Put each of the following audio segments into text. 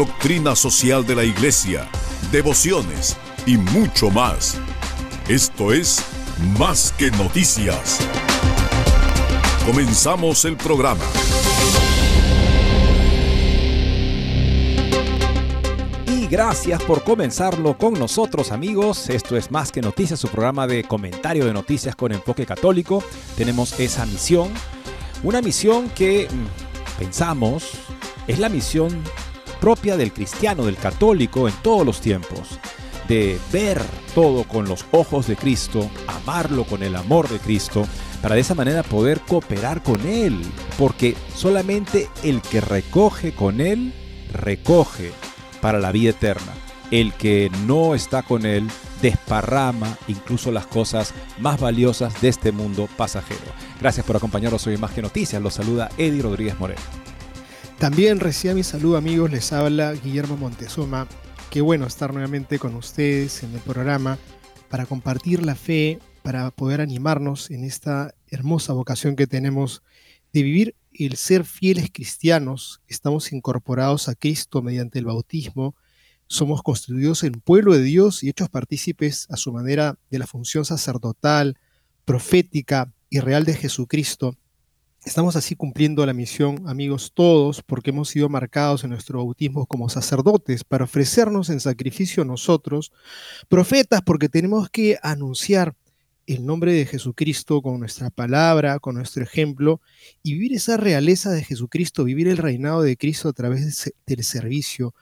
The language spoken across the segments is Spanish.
doctrina social de la Iglesia, devociones y mucho más. Esto es Más que noticias. Comenzamos el programa. Y gracias por comenzarlo con nosotros amigos. Esto es Más que Noticias, su programa de comentario de noticias con enfoque católico. Tenemos esa misión, una misión que mm, pensamos es la misión propia del cristiano, del católico en todos los tiempos. De ver todo con los ojos de Cristo, amarlo con el amor de Cristo, para de esa manera poder cooperar con Él. Porque solamente el que recoge con Él, recoge para la vida eterna. El que no está con Él, desparrama incluso las cosas más valiosas de este mundo pasajero. Gracias por acompañarnos hoy en Más que Noticias. Los saluda Eddie Rodríguez Moreno. También reciba mi saludo amigos, les habla Guillermo Montezuma. Qué bueno estar nuevamente con ustedes en el programa para compartir la fe, para poder animarnos en esta hermosa vocación que tenemos de vivir el ser fieles cristianos. Estamos incorporados a Cristo mediante el bautismo, somos constituidos en pueblo de Dios y hechos partícipes a su manera de la función sacerdotal, profética y real de Jesucristo. Estamos así cumpliendo la misión, amigos todos, porque hemos sido marcados en nuestro bautismo como sacerdotes para ofrecernos en sacrificio nosotros, profetas porque tenemos que anunciar el nombre de Jesucristo con nuestra palabra, con nuestro ejemplo, y vivir esa realeza de Jesucristo, vivir el reinado de Cristo a través del servicio.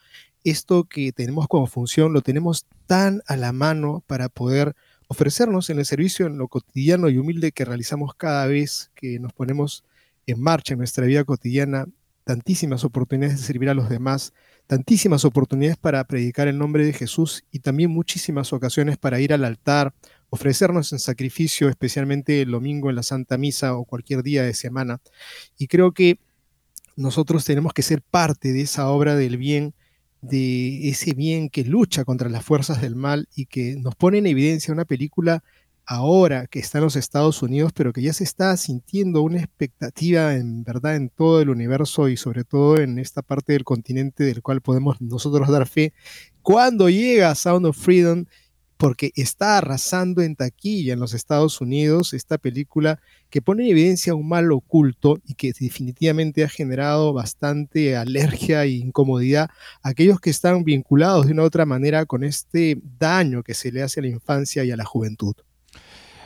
Esto que tenemos como función lo tenemos tan a la mano para poder ofrecernos en el servicio en lo cotidiano y humilde que realizamos cada vez que nos ponemos en marcha en nuestra vida cotidiana, tantísimas oportunidades de servir a los demás, tantísimas oportunidades para predicar el nombre de Jesús y también muchísimas ocasiones para ir al altar, ofrecernos en sacrificio, especialmente el domingo en la Santa Misa o cualquier día de semana. Y creo que nosotros tenemos que ser parte de esa obra del bien de ese bien que lucha contra las fuerzas del mal y que nos pone en evidencia una película ahora que está en los Estados Unidos, pero que ya se está sintiendo una expectativa en verdad en todo el universo y sobre todo en esta parte del continente del cual podemos nosotros dar fe, cuando llega Sound of Freedom, porque está arrasando en taquilla en los Estados Unidos esta película que pone en evidencia un mal oculto y que definitivamente ha generado bastante alergia e incomodidad a aquellos que están vinculados de una u otra manera con este daño que se le hace a la infancia y a la juventud.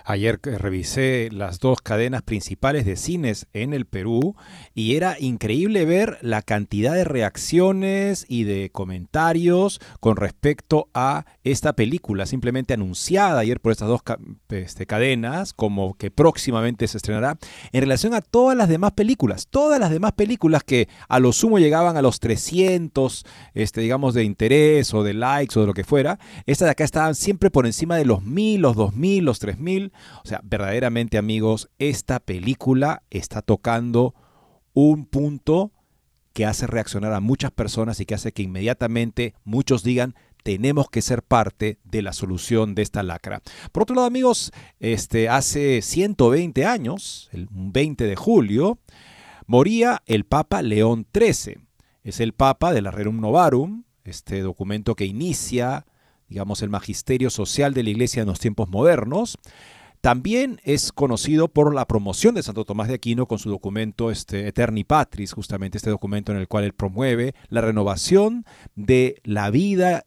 Ayer revisé las dos cadenas principales de cines en el Perú y era increíble ver la cantidad de reacciones y de comentarios con respecto a esta película, simplemente anunciada ayer por estas dos este, cadenas, como que próximamente se estrenará, en relación a todas las demás películas, todas las demás películas que a lo sumo llegaban a los 300, este, digamos, de interés o de likes o de lo que fuera, estas de acá estaban siempre por encima de los 1000, los 2000, los 3000 o sea, verdaderamente amigos, esta película está tocando un punto que hace reaccionar a muchas personas y que hace que inmediatamente muchos digan, tenemos que ser parte de la solución de esta lacra. Por otro lado, amigos, este, hace 120 años, el 20 de julio, moría el Papa León XIII. Es el Papa de la Rerum Novarum, este documento que inicia, digamos, el magisterio social de la Iglesia en los tiempos modernos. También es conocido por la promoción de Santo Tomás de Aquino con su documento este, Eterni Patris, justamente este documento en el cual él promueve la renovación de la vida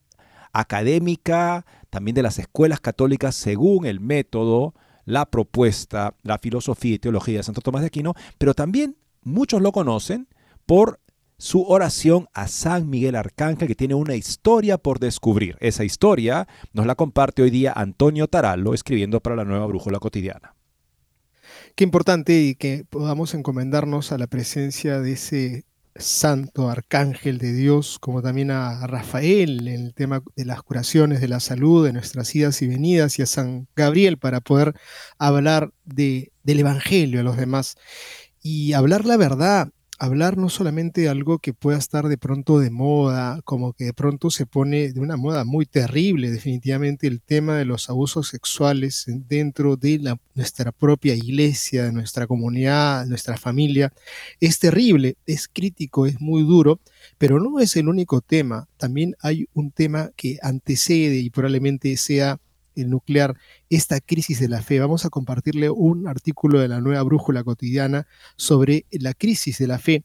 académica, también de las escuelas católicas, según el método, la propuesta, la filosofía y teología de Santo Tomás de Aquino, pero también muchos lo conocen por su oración a San Miguel Arcángel, que tiene una historia por descubrir. Esa historia nos la comparte hoy día Antonio Taralo, escribiendo para la nueva Brújula Cotidiana. Qué importante y que podamos encomendarnos a la presencia de ese santo arcángel de Dios, como también a, Rafael en el tema de las curaciones de la salud, de nuestras idas y venidas, y a San Gabriel para poder hablar de, del Evangelio a los demás y hablar la verdad, hablar no solamente de algo que pueda estar de pronto de moda, como que de pronto se pone de una moda muy terrible, definitivamente el tema de los abusos sexuales dentro de nuestra propia iglesia, de nuestra comunidad, nuestra familia, es terrible, es crítico, es muy duro, pero no es el único tema, también hay un tema que antecede y probablemente sea nuclear esta crisis de la fe. Vamos a compartirle un artículo de la nueva brújula cotidiana sobre la crisis de la fe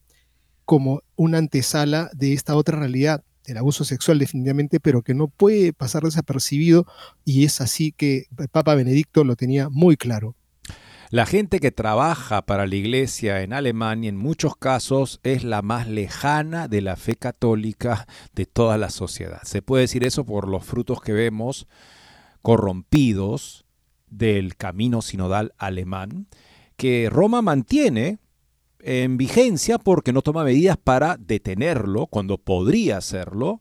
como una antesala de esta otra realidad, del abuso sexual definitivamente, pero que no puede pasar desapercibido y es así que el Papa Benedicto lo tenía muy claro. La gente que trabaja para la iglesia en Alemania en muchos casos es la más lejana de la fe católica de toda la sociedad. Se puede decir eso por los frutos que vemos corrompidos del camino sinodal alemán, que Roma mantiene en vigencia porque no toma medidas para detenerlo cuando podría hacerlo.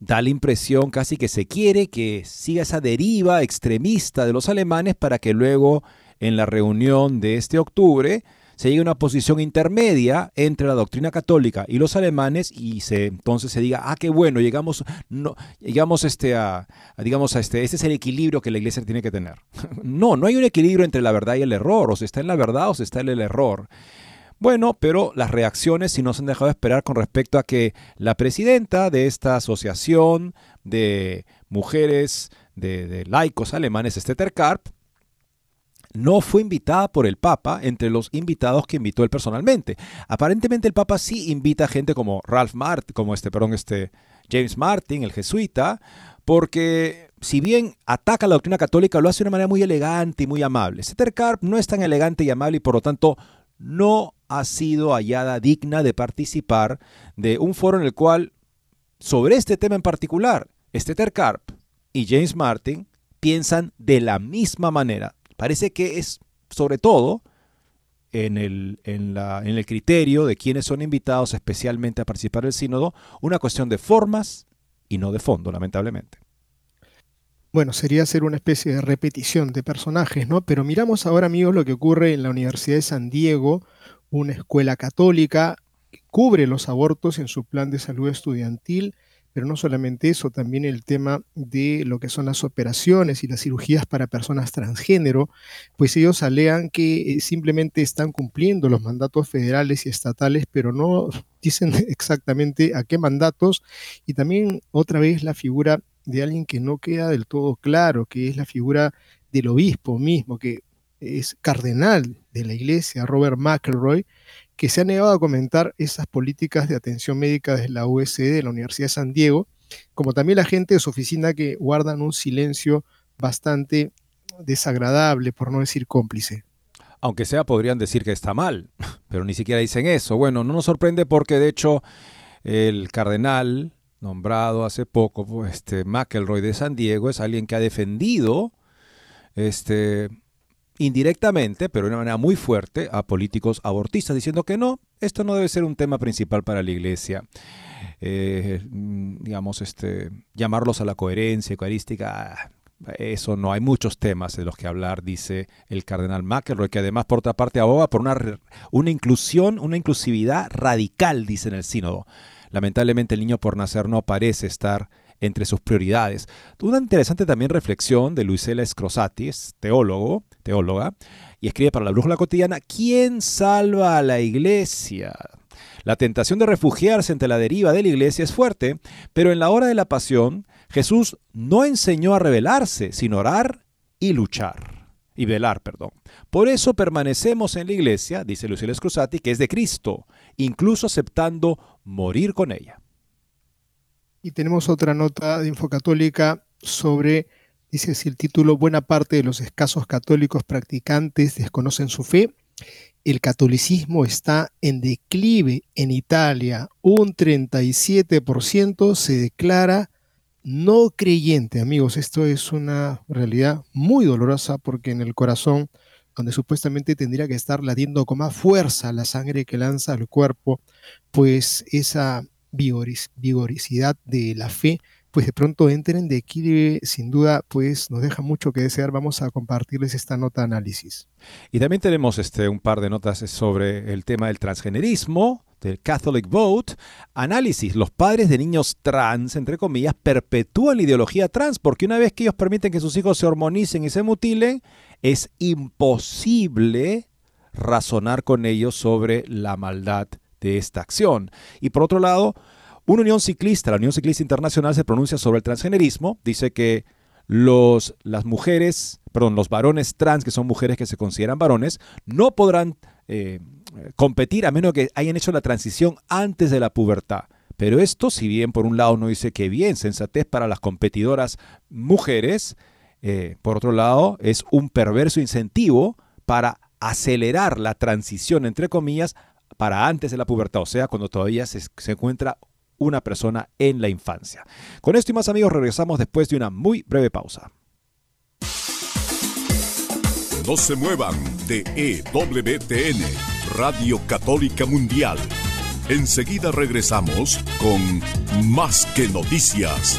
Da la impresión casi que se quiere que siga esa deriva extremista de los alemanes para que luego en la reunión de este octubre se llegue a una posición intermedia entre la doctrina católica y los alemanes y se entonces se diga, ah, qué bueno, llegamos, no, llegamos este a, digamos, a este, este es el equilibrio que la iglesia tiene que tener. no, no hay un equilibrio entre la verdad y el error, o se está en la verdad o se está en el error. Bueno, pero las reacciones sí nos han dejado esperar con respecto a que la presidenta de esta asociación de mujeres de, de laicos alemanes, Stetter Karp, no fue invitada por el Papa entre los invitados que invitó él personalmente. Aparentemente el Papa sí invita a gente como Ralph Martin, como este, perdón, este James Martin, el jesuita, porque si bien ataca la doctrina católica, lo hace de una manera muy elegante y muy amable. Setter Karp no es tan elegante y amable y por lo tanto no ha sido hallada digna de participar de un foro en el cual, sobre este tema en particular, Steter Karp y James Martin piensan de la misma manera, Parece que es, sobre todo, en el, en, la, en el criterio de quienes son invitados especialmente a participar del sínodo, una cuestión de formas y no de fondo, lamentablemente. Bueno, sería hacer una especie de repetición de personajes, ¿no? Pero miramos ahora, amigos, lo que ocurre en la Universidad de San Diego, una escuela católica que cubre los abortos en su plan de salud estudiantil pero no solamente eso, también el tema de lo que son las operaciones y las cirugías para personas transgénero, pues ellos alegan que eh, simplemente están cumpliendo los mandatos federales y estatales, pero no dicen exactamente a qué mandatos. Y también otra vez la figura de alguien que no queda del todo claro, que es la figura del obispo mismo, que es cardenal de la iglesia, Robert McElroy, que se ha negado a comentar esas políticas de atención médica desde la USD de la Universidad de San Diego, como también la gente de su oficina que guardan un silencio bastante desagradable, por no decir cómplice. Aunque sea, podrían decir que está mal, pero ni siquiera dicen eso. Bueno, no nos sorprende porque de hecho el cardenal nombrado hace poco, este McElroy de San Diego, es alguien que ha defendido este, indirectamente, pero de una manera muy fuerte, a políticos abortistas, diciendo que no, esto no debe ser un tema principal para la iglesia. Eh, digamos, este, llamarlos a la coherencia eucarística, eso no, hay muchos temas de los que hablar, dice el cardenal McElroy, que además por otra parte aboga por una, una inclusión, una inclusividad radical, dice en el sínodo. Lamentablemente el niño por nacer no parece estar entre sus prioridades. Una interesante también reflexión de Luisela Scrosati, teólogo, teóloga, y escribe para la Brújula Cotidiana, ¿quién salva a la iglesia? La tentación de refugiarse ante la deriva de la iglesia es fuerte, pero en la hora de la pasión, Jesús no enseñó a rebelarse, sino orar y luchar. Y velar, perdón. Por eso permanecemos en la iglesia, dice Luciela Scrosati, que es de Cristo, incluso aceptando morir con ella. Y tenemos otra nota de Infocatólica sobre, dice así el título, buena parte de los escasos católicos practicantes desconocen su fe. El catolicismo está en declive en Italia. Un 37% se declara no creyente, amigos. Esto es una realidad muy dolorosa porque en el corazón, donde supuestamente tendría que estar latiendo con más fuerza la sangre que lanza al cuerpo, pues esa vigoricidad de la fe, pues de pronto entren de aquí, sin duda, pues nos deja mucho que desear. Vamos a compartirles esta nota análisis. Y también tenemos este, un par de notas sobre el tema del transgenerismo, del Catholic Vote. Análisis, los padres de niños trans, entre comillas, perpetúan la ideología trans, porque una vez que ellos permiten que sus hijos se hormonicen y se mutilen, es imposible razonar con ellos sobre la maldad de esta acción. Y por otro lado, una unión ciclista, la Unión Ciclista Internacional, se pronuncia sobre el transgenerismo. Dice que los, las mujeres, perdón, los varones trans, que son mujeres que se consideran varones, no podrán eh, competir a menos que hayan hecho la transición antes de la pubertad. Pero esto, si bien por un lado no dice que bien, sensatez para las competidoras mujeres, eh, por otro lado es un perverso incentivo para acelerar la transición, entre comillas, para antes de la pubertad, o sea, cuando todavía se, encuentra una persona en la infancia. Con esto y más amigos regresamos después de una muy breve pausa. No se muevan de EWTN, Radio Católica Mundial. Enseguida regresamos con Más que Noticias.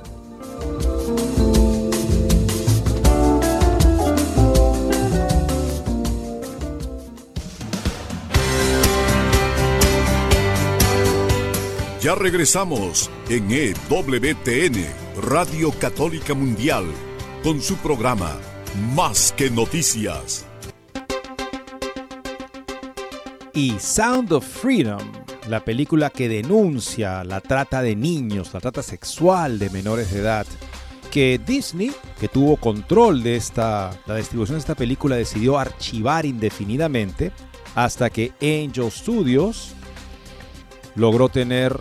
Ya regresamos en EWTN, Radio Católica Mundial, con su programa Más que Noticias. Y Sound of Freedom, la película que denuncia la trata de niños, la trata sexual de menores de edad, que Disney, que tuvo control de esta, la distribución de esta película, decidió archivar indefinidamente hasta que Angel Studios logró tener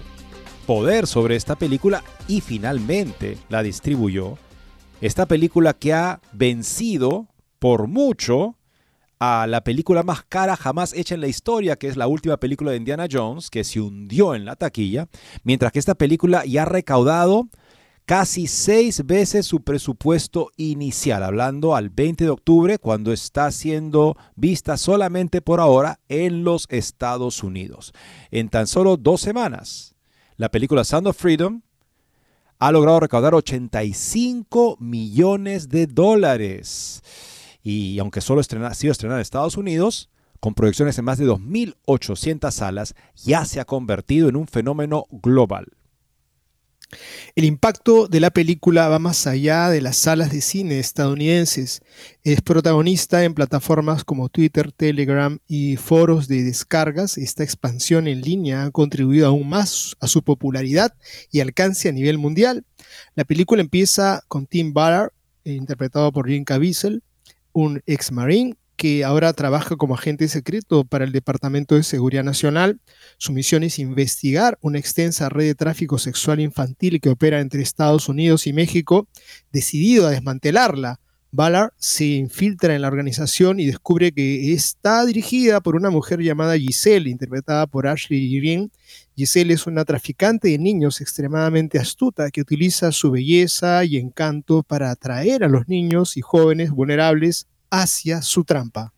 poder sobre esta película y finalmente la distribuyó. Esta película que ha vencido por mucho a la película más cara jamás hecha en la historia, que es la última película de Indiana Jones, que se hundió en la taquilla, mientras que esta película ya ha recaudado casi seis veces su presupuesto inicial, hablando al 20 de octubre, cuando está siendo vista solamente por ahora en los Estados Unidos. En tan solo dos semanas, la película Sound of Freedom ha logrado recaudar 85 millones de dólares. Y aunque solo ha sido estrenada en Estados Unidos, con proyecciones en más de 2.800 salas, ya se ha convertido en un fenómeno global. El impacto de la película va más allá de las salas de cine estadounidenses. Es protagonista en plataformas como Twitter, Telegram y foros de descargas. Esta expansión en línea ha contribuido aún más a su popularidad y alcance a nivel mundial. La película empieza con Tim Ballard, interpretado por Jim Caviezel, un ex marine que ahora trabaja como agente secreto para el Departamento de Seguridad Nacional. Su misión es investigar una extensa red de tráfico sexual infantil que opera entre Estados Unidos y México, decidido a desmantelarla Ballard se infiltra en la organización y descubre que está dirigida por una mujer llamada Giselle, interpretada por Ashley Greene. Giselle es una traficante de niños extremadamente astuta que utiliza su belleza y encanto para atraer a los niños y jóvenes vulnerables hacia su trampa.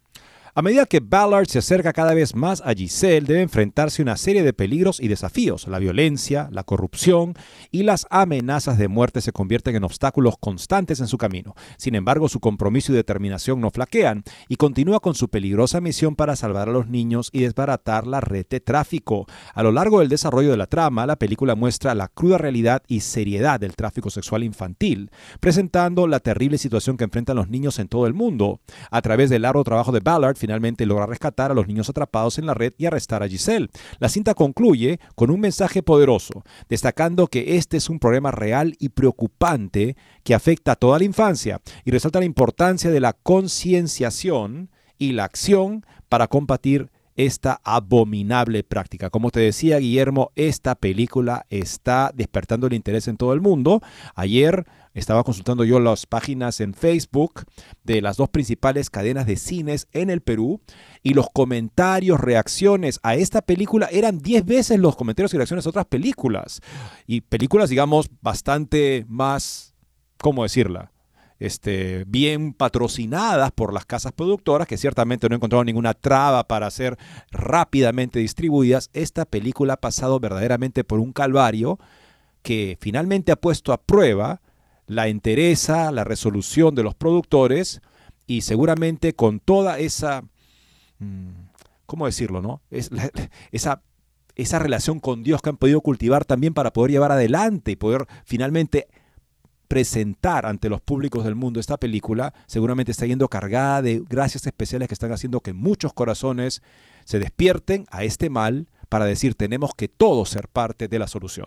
A medida que Ballard se acerca cada vez más a Giselle, debe enfrentarse a una serie de peligros y desafíos. La violencia, la corrupción y las amenazas de muerte se convierten en obstáculos constantes en su camino. Sin embargo, su compromiso y determinación no flaquean y continúa con su peligrosa misión para salvar a los niños y desbaratar la red de tráfico. A lo largo del desarrollo de la trama, la película muestra la cruda realidad y seriedad del tráfico sexual infantil, presentando la terrible situación que enfrentan los niños en todo el mundo. A través del largo trabajo de Ballard, finalmente logra rescatar a los niños atrapados en la red y arrestar a Giselle. La cinta concluye con un mensaje poderoso, destacando que este es un problema real y preocupante que afecta a toda la infancia y resalta la importancia de la concienciación y la acción para combatir esta abominable práctica. Como te decía Guillermo, esta película está despertando el interés en todo el mundo. Ayer estaba consultando yo las páginas en Facebook de las dos principales cadenas de cines en el Perú y los comentarios, reacciones a esta película eran 10 veces los comentarios y reacciones a otras películas. Y películas, digamos, bastante más, ¿cómo decirla? Este, bien patrocinadas por las casas productoras, que ciertamente no encontraron ninguna traba para ser rápidamente distribuidas, esta película ha pasado verdaderamente por un calvario que finalmente ha puesto a prueba la entereza, la resolución de los productores y seguramente con toda esa, mm, ¿cómo decirlo? No? Es esa, esa relación con Dios que han podido cultivar también para poder llevar adelante y poder finalmente presentar ante los públicos del mundo esta película, seguramente está yendo cargada de gracias especiales que están haciendo que muchos corazones se despierten a este mal para decir tenemos que todos ser parte de la solución.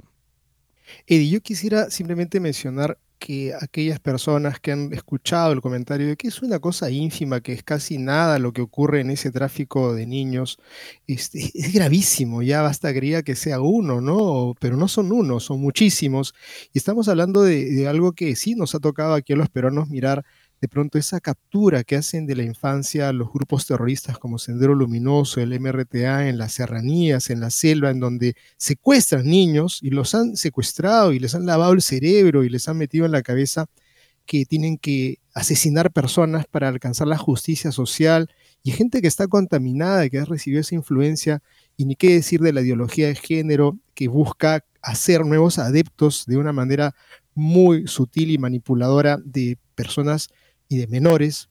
Eddie, yo quisiera simplemente mencionar que aquellas personas que han escuchado el comentario de que es una cosa ínfima, que es casi nada lo que ocurre en ese tráfico de niños, este, es gravísimo, ya basta creía que sea uno, ¿no? Pero no son uno, son muchísimos. Y estamos hablando de, de algo que sí nos ha tocado aquí a los peruanos mirar de pronto esa captura que hacen de la infancia los grupos terroristas como Sendero Luminoso, el MRTA en las serranías, en la selva, en donde secuestran niños y los han secuestrado y les han lavado el cerebro y les han metido en la cabeza que tienen que asesinar personas para alcanzar la justicia social y gente que está contaminada, que ha recibido esa influencia y ni qué decir de la ideología de género que busca hacer nuevos adeptos de una manera muy sutil y manipuladora de personas y de menores,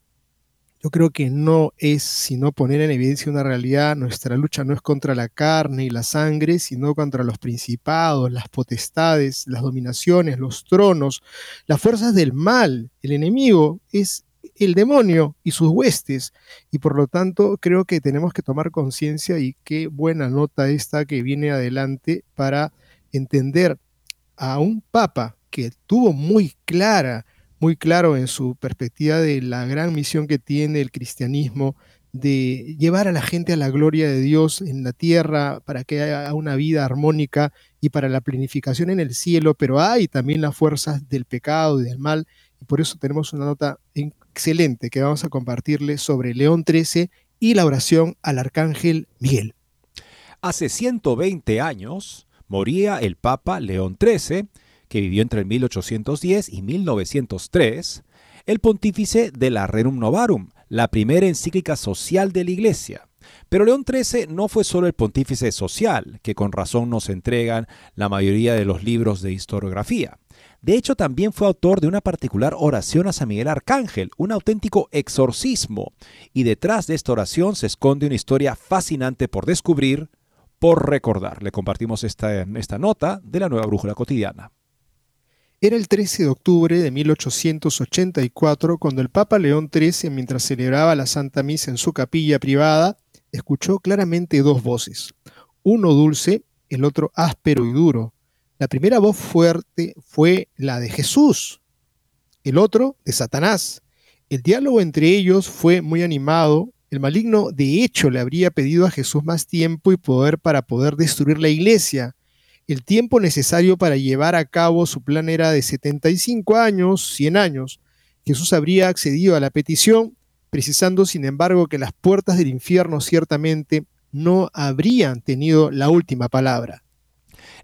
yo creo que no es sino poner en evidencia una realidad. Nuestra lucha no es contra la carne y la sangre, sino contra los principados, las potestades, las dominaciones, los tronos, las fuerzas del mal. El enemigo es el demonio y sus huestes. Y por lo tanto, creo que tenemos que tomar conciencia y qué buena nota esta que viene adelante para entender a un papa que tuvo muy clara muy claro en su perspectiva de la gran misión que tiene el cristianismo de llevar a la gente a la gloria de Dios en la tierra para que haya una vida armónica y para la planificación en el cielo, pero hay también las fuerzas del pecado y del mal, y por eso tenemos una nota excelente que vamos a compartirle sobre León XIII y la oración al arcángel Miguel. Hace 120 años moría el Papa León XIII, que vivió entre 1810 y 1903, el pontífice de la Rerum Novarum, la primera encíclica social de la Iglesia. Pero León XIII no fue solo el pontífice social, que con razón nos entregan la mayoría de los libros de historiografía. De hecho, también fue autor de una particular oración a San Miguel Arcángel, un auténtico exorcismo. Y detrás de esta oración se esconde una historia fascinante por descubrir, por recordar. Le compartimos esta, esta nota de la nueva brújula cotidiana. Era el 13 de octubre de 1884 cuando el Papa León XIII, mientras celebraba la Santa Misa en su capilla privada, escuchó claramente dos voces, uno dulce, el otro áspero y duro. La primera voz fuerte fue la de Jesús, el otro de Satanás. El diálogo entre ellos fue muy animado. El maligno de hecho le habría pedido a Jesús más tiempo y poder para poder destruir la iglesia. El tiempo necesario para llevar a cabo su plan era de 75 años, 100 años. Jesús habría accedido a la petición, precisando sin embargo que las puertas del infierno ciertamente no habrían tenido la última palabra.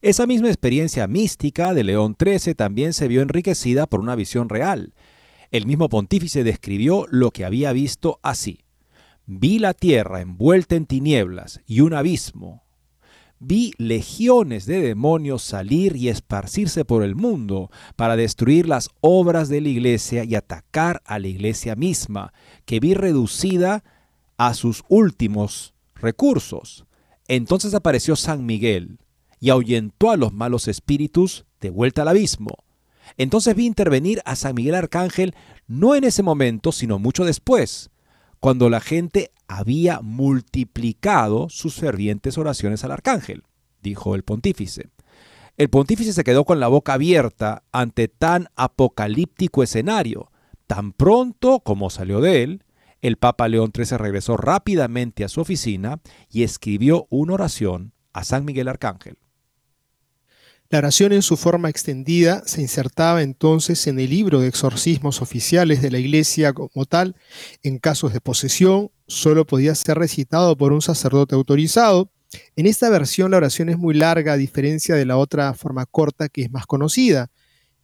Esa misma experiencia mística de León XIII también se vio enriquecida por una visión real. El mismo pontífice describió lo que había visto así. Vi la tierra envuelta en tinieblas y un abismo. Vi legiones de demonios salir y esparcirse por el mundo para destruir las obras de la iglesia y atacar a la iglesia misma, que vi reducida a sus últimos recursos. Entonces apareció San Miguel y ahuyentó a los malos espíritus de vuelta al abismo. Entonces vi intervenir a San Miguel Arcángel no en ese momento, sino mucho después, cuando la gente había multiplicado sus fervientes oraciones al arcángel, dijo el pontífice. El pontífice se quedó con la boca abierta ante tan apocalíptico escenario. Tan pronto como salió de él, el Papa León XIII regresó rápidamente a su oficina y escribió una oración a San Miguel Arcángel. La oración en su forma extendida se insertaba entonces en el libro de exorcismos oficiales de la Iglesia como tal. En casos de posesión, solo podía ser recitado por un sacerdote autorizado. En esta versión la oración es muy larga a diferencia de la otra forma corta que es más conocida.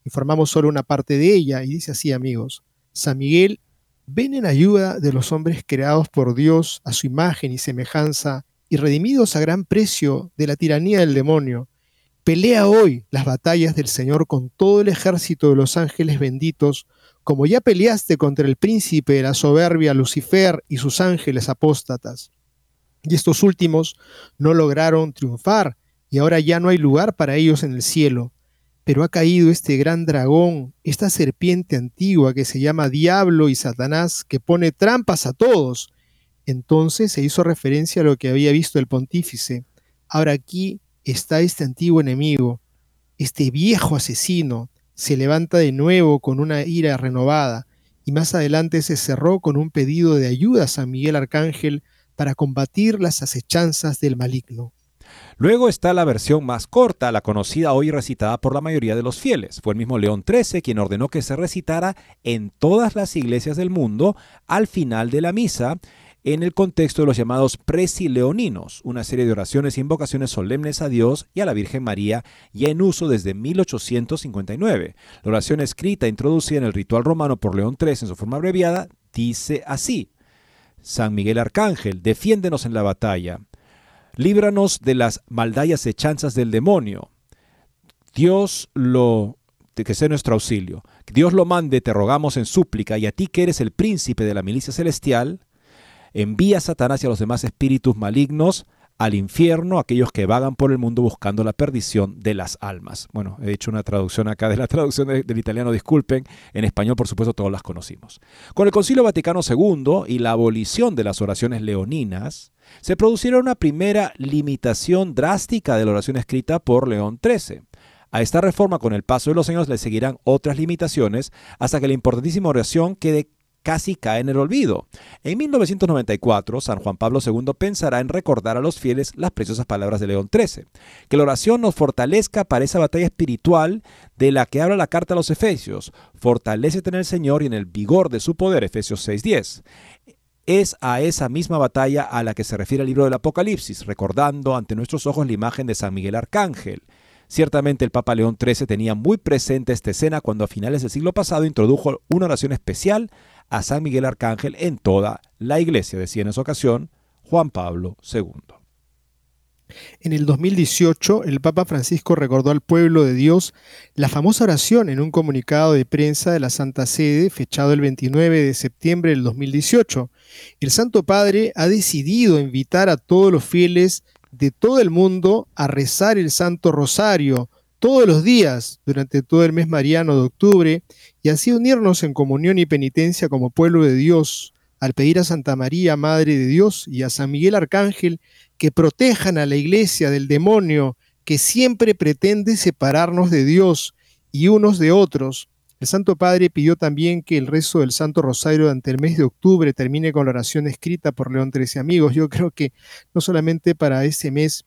Informamos solo una parte de ella y dice así amigos. San Miguel, ven en ayuda de los hombres creados por Dios a su imagen y semejanza y redimidos a gran precio de la tiranía del demonio Pelea hoy las batallas del Señor con todo el ejército de los ángeles benditos, como ya peleaste contra el príncipe de la soberbia Lucifer y sus ángeles apóstatas. Y estos últimos no lograron triunfar, y ahora ya no hay lugar para ellos en el cielo. Pero ha caído este gran dragón, esta serpiente antigua que se llama Diablo y Satanás, que pone trampas a todos. Entonces se hizo referencia a lo que había visto el pontífice. Ahora aquí está este antiguo enemigo, este viejo asesino, se levanta de nuevo con una ira renovada y más adelante se cerró con un pedido de ayuda a San Miguel Arcángel para combatir las acechanzas del maligno. Luego está la versión más corta, la conocida hoy recitada por la mayoría de los fieles. Fue el mismo León XIII quien ordenó que se recitara en todas las iglesias del mundo al final de la misa en el contexto de los llamados presileoninos, una serie de oraciones e invocaciones solemnes a Dios y a la Virgen María ya en uso desde 1859. La oración escrita e introducida en el ritual romano por León III en su forma abreviada dice así: San Miguel Arcángel, defiéndenos en la batalla. Líbranos de las maldallas hechanzas del demonio. Dios lo que sea nuestro auxilio. Dios lo mande, te rogamos en súplica, y a ti que eres el príncipe de la milicia celestial, envía a Satanás y a los demás espíritus malignos al infierno, aquellos que vagan por el mundo buscando la perdición de las almas. Bueno, he hecho una traducción acá de la traducción del italiano, disculpen, en español por supuesto todos las conocimos. Con el Concilio Vaticano II y la abolición de las oraciones leoninas, se produciera una primera limitación drástica de la oración escrita por León XIII. A esta reforma, con el paso de los años, le seguirán otras limitaciones hasta que la importantísima oración quede casi cae en el olvido. En 1994, San Juan Pablo II pensará en recordar a los fieles las preciosas palabras de León XIII, que la oración nos fortalezca para esa batalla espiritual de la que habla la carta a los Efesios, fortalécete en el Señor y en el vigor de su poder, Efesios 6.10 es a esa misma batalla a la que se refiere el libro del Apocalipsis, recordando ante nuestros ojos la imagen de San Miguel Arcángel. Ciertamente el Papa León XIII tenía muy presente esta escena cuando a finales del siglo pasado introdujo una oración especial a San Miguel Arcángel en toda la iglesia, decía en esa ocasión Juan Pablo II. En el 2018, el Papa Francisco recordó al pueblo de Dios la famosa oración en un comunicado de prensa de la Santa Sede, fechado el 29 de septiembre del 2018. El Santo Padre ha decidido invitar a todos los fieles de todo el mundo a rezar el Santo Rosario todos los días durante todo el mes mariano de octubre y así unirnos en comunión y penitencia como pueblo de Dios, al pedir a Santa María, Madre de Dios, y a San Miguel Arcángel que protejan a la iglesia del demonio que siempre pretende separarnos de Dios y unos de otros. El Santo Padre pidió también que el rezo del Santo Rosario durante el mes de octubre termine con la oración escrita por León XIII. Amigos, yo creo que no solamente para ese mes,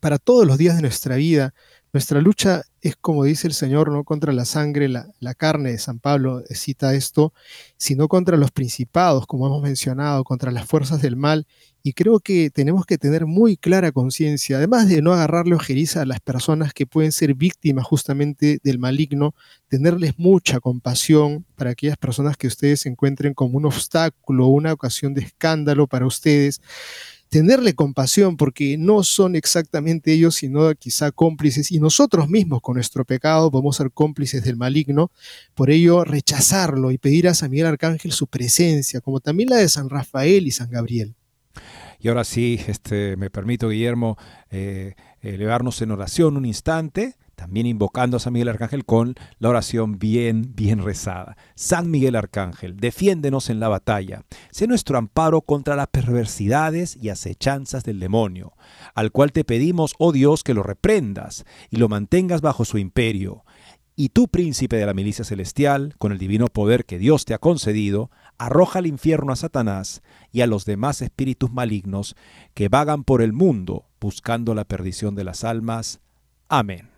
para todos los días de nuestra vida, Nuestra lucha es, como dice el Señor, no contra la sangre, la, carne de San Pablo cita esto, sino contra los principados, como hemos mencionado, contra las fuerzas del mal. Y creo que tenemos que tener muy clara conciencia, además de no agarrarle ojeriza a las personas que pueden ser víctimas justamente del maligno, tenerles mucha compasión para aquellas personas que ustedes encuentren como un obstáculo una ocasión de escándalo para ustedes tenerle compasión porque no son exactamente ellos, sino quizá cómplices y nosotros mismos con nuestro pecado podemos ser cómplices del maligno, por ello rechazarlo y pedir a San Miguel Arcángel su presencia, como también la de San Rafael y San Gabriel. Y ahora sí, este, me permito, Guillermo, eh, elevarnos en oración un instante también invocando a San Miguel Arcángel con la oración bien, bien rezada. San Miguel Arcángel, defiéndenos en la batalla. Sé nuestro amparo contra las perversidades y acechanzas del demonio, al cual te pedimos, oh Dios, que lo reprendas y lo mantengas bajo su imperio. Y tú, príncipe de la milicia celestial, con el divino poder que Dios te ha concedido, arroja al infierno a Satanás y a los demás espíritus malignos que vagan por el mundo buscando la perdición de las almas. Amén.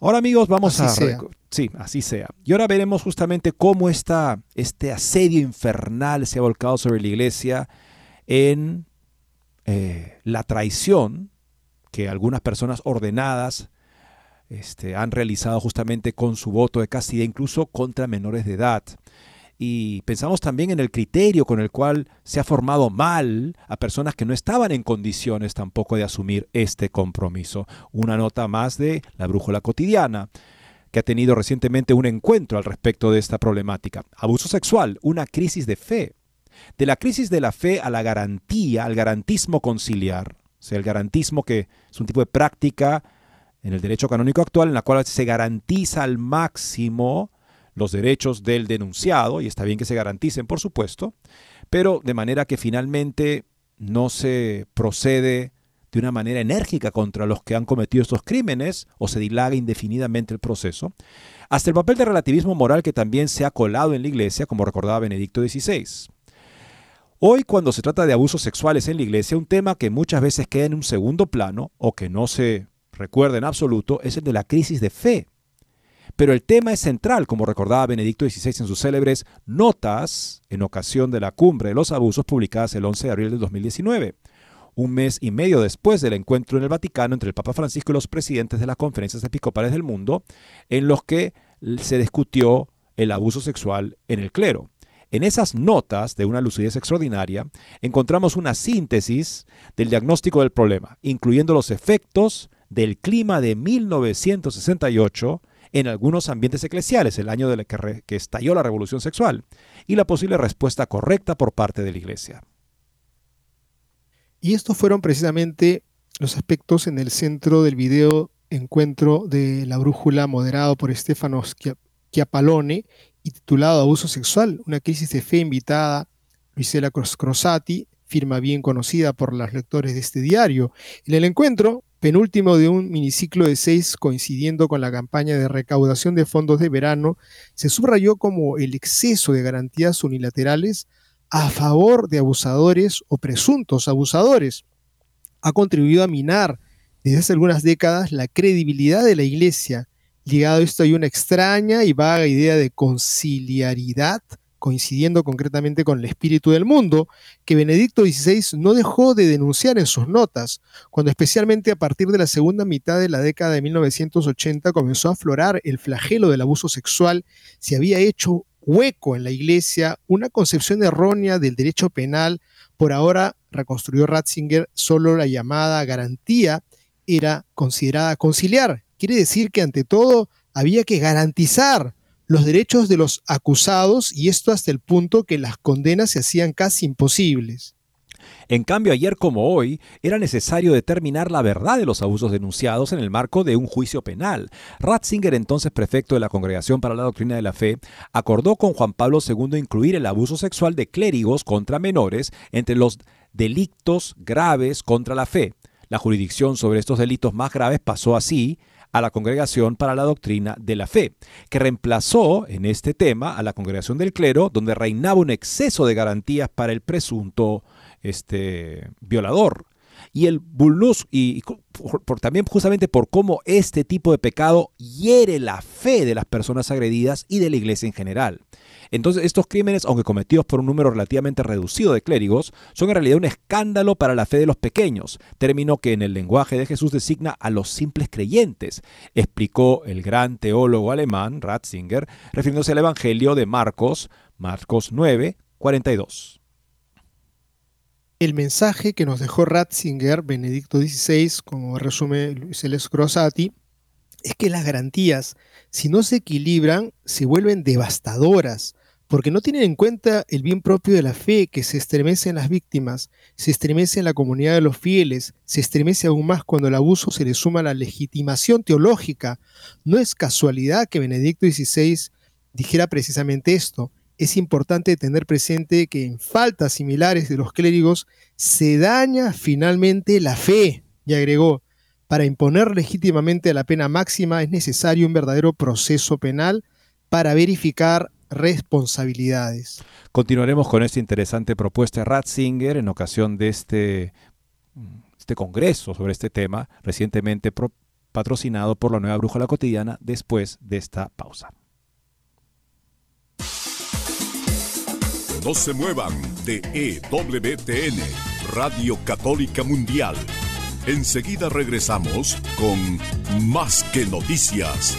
Ahora amigos, vamos así a... Sea. Sí, así sea. Y ahora veremos justamente cómo está este asedio infernal se ha volcado sobre la iglesia en eh, la traición que algunas personas ordenadas este, han realizado justamente con su voto de castidad, incluso contra menores de edad y pensamos también en el criterio con el cual se ha formado mal a personas que no estaban en condiciones tampoco de asumir este compromiso. Una nota más de la brújula cotidiana que ha tenido recientemente un encuentro al respecto de esta problemática. Abuso sexual, una crisis de fe. De la crisis de la fe a la garantía, al garantismo conciliar. O sea, el garantismo que es un tipo de práctica en el derecho canónico actual en la cual se garantiza al máximo los derechos del denunciado, y está bien que se garanticen, por supuesto, pero de manera que finalmente no se procede de una manera enérgica contra los que han cometido estos crímenes o se dilaga indefinidamente el proceso, hasta el papel de relativismo moral que también se ha colado en la Iglesia, como recordaba Benedicto XVI. Hoy, cuando se trata de abusos sexuales en la Iglesia, un tema que muchas veces queda en un segundo plano o que no se recuerda en absoluto es el de la crisis de fe pero el tema es central, como recordaba Benedicto XVI en sus célebres Notas en ocasión de la cumbre de los abusos publicadas el 11 de abril de 2019, un mes y medio después del encuentro en el Vaticano entre el Papa Francisco y los presidentes de las conferencias episcopales del mundo, en los que se discutió el abuso sexual en el clero. En esas notas de una lucidez extraordinaria encontramos una síntesis del diagnóstico del problema, incluyendo los efectos del clima de 1968 en algunos ambientes eclesiales, el año de que, que estalló la revolución sexual, y la posible respuesta correcta por parte de la Iglesia. Y estos fueron precisamente los aspectos en el centro del video encuentro de la brújula moderado por Stefano Chiapalone y titulado Abuso sexual, una crisis de fe invitada Luisela Crosati, firma bien conocida por los lectores de este diario. En el encuentro, penúltimo de un miniciclo de seis coincidiendo con la campaña de recaudación de fondos de verano, se subrayó como el exceso de garantías unilaterales a favor de abusadores o presuntos abusadores. Ha contribuido a minar desde hace algunas décadas la credibilidad de la Iglesia. Ligado a esto hay una extraña y vaga idea de conciliaridad coincidiendo concretamente con el espíritu del mundo, que Benedicto XVI no dejó de denunciar en sus notas, cuando especialmente a partir de la segunda mitad de la década de 1980 comenzó a aflorar el flagelo del abuso sexual, se había hecho hueco en la Iglesia una concepción errónea del derecho penal, por ahora reconstruyó Ratzinger, solo la llamada garantía era considerada conciliar. Quiere decir que ante todo había que garantizar los derechos de los acusados y esto hasta el punto que las condenas se hacían casi imposibles. En cambio, ayer como hoy, era necesario determinar la verdad de los abusos denunciados en el marco de un juicio penal. Ratzinger, entonces prefecto de la Congregación para la Doctrina de la Fe, acordó con Juan Pablo II incluir el abuso sexual de clérigos contra menores entre los delitos graves contra la fe. La jurisdicción sobre estos delitos más graves pasó así a la Congregación para la Doctrina de la Fe, que reemplazó en este tema a la Congregación del Clero, donde reinaba un exceso de garantías para el presunto este, violador. y el bulnus, y, también justamente por cómo este tipo de pecado hiere la fe de las personas agredidas y de la iglesia en general. Entonces, estos crímenes, aunque cometidos por un número relativamente reducido de clérigos, son en realidad un escándalo para la fe de los pequeños, término que en el lenguaje de Jesús designa a los simples creyentes, explicó el gran teólogo alemán Ratzinger, refiriéndose al Evangelio de Marcos, Marcos 9, 42. El mensaje que nos dejó Ratzinger, Benedicto XVI, como resume Luis L. Crosati, es que las garantías, si no se equilibran, se vuelven devastadoras, porque no tienen en cuenta el bien propio de la fe que se estremece en las víctimas, se estremece en la comunidad de los fieles, se estremece aún más cuando el abuso se le suma a la legitimación teológica. No es casualidad que Benedicto XVI dijera precisamente esto. Es importante tener presente que en faltas similares de los clérigos se daña finalmente la fe, y agregó, para imponer legítimamente la pena máxima es necesario un verdadero proceso penal para verificar responsabilidades. Continuaremos con esta interesante propuesta de Ratzinger en ocasión de este, este congreso sobre este tema, recientemente patrocinado por la Nueva Brújula Cotidiana, después de esta pausa. No se muevan de EWTN, Radio Católica Mundial. Enseguida regresamos con Más que Noticias.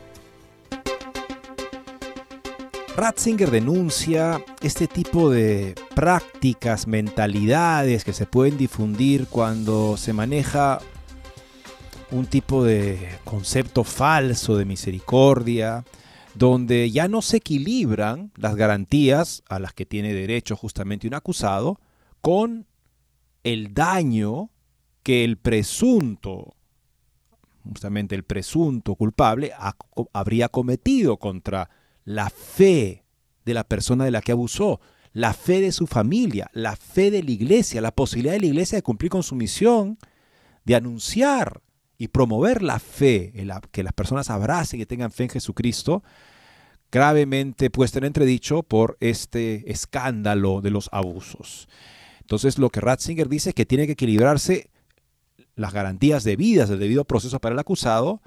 Ratzinger denuncia este tipo de prácticas, mentalidades que se pueden difundir cuando se maneja un tipo de concepto falso de misericordia, donde ya no se equilibran las garantías a las que tiene derecho justamente un acusado con el daño que el presunto, justamente el presunto culpable, habría cometido contra la fe de la persona de la que abusó, la fe de su familia, la fe de la iglesia, la posibilidad de la iglesia de cumplir con su misión, de anunciar y promover la fe, que las personas abracen y tengan fe en Jesucristo, gravemente puesta en entredicho por este escándalo de los abusos. Entonces lo que Ratzinger dice es que tiene que equilibrarse las garantías debidas del debido proceso para el acusado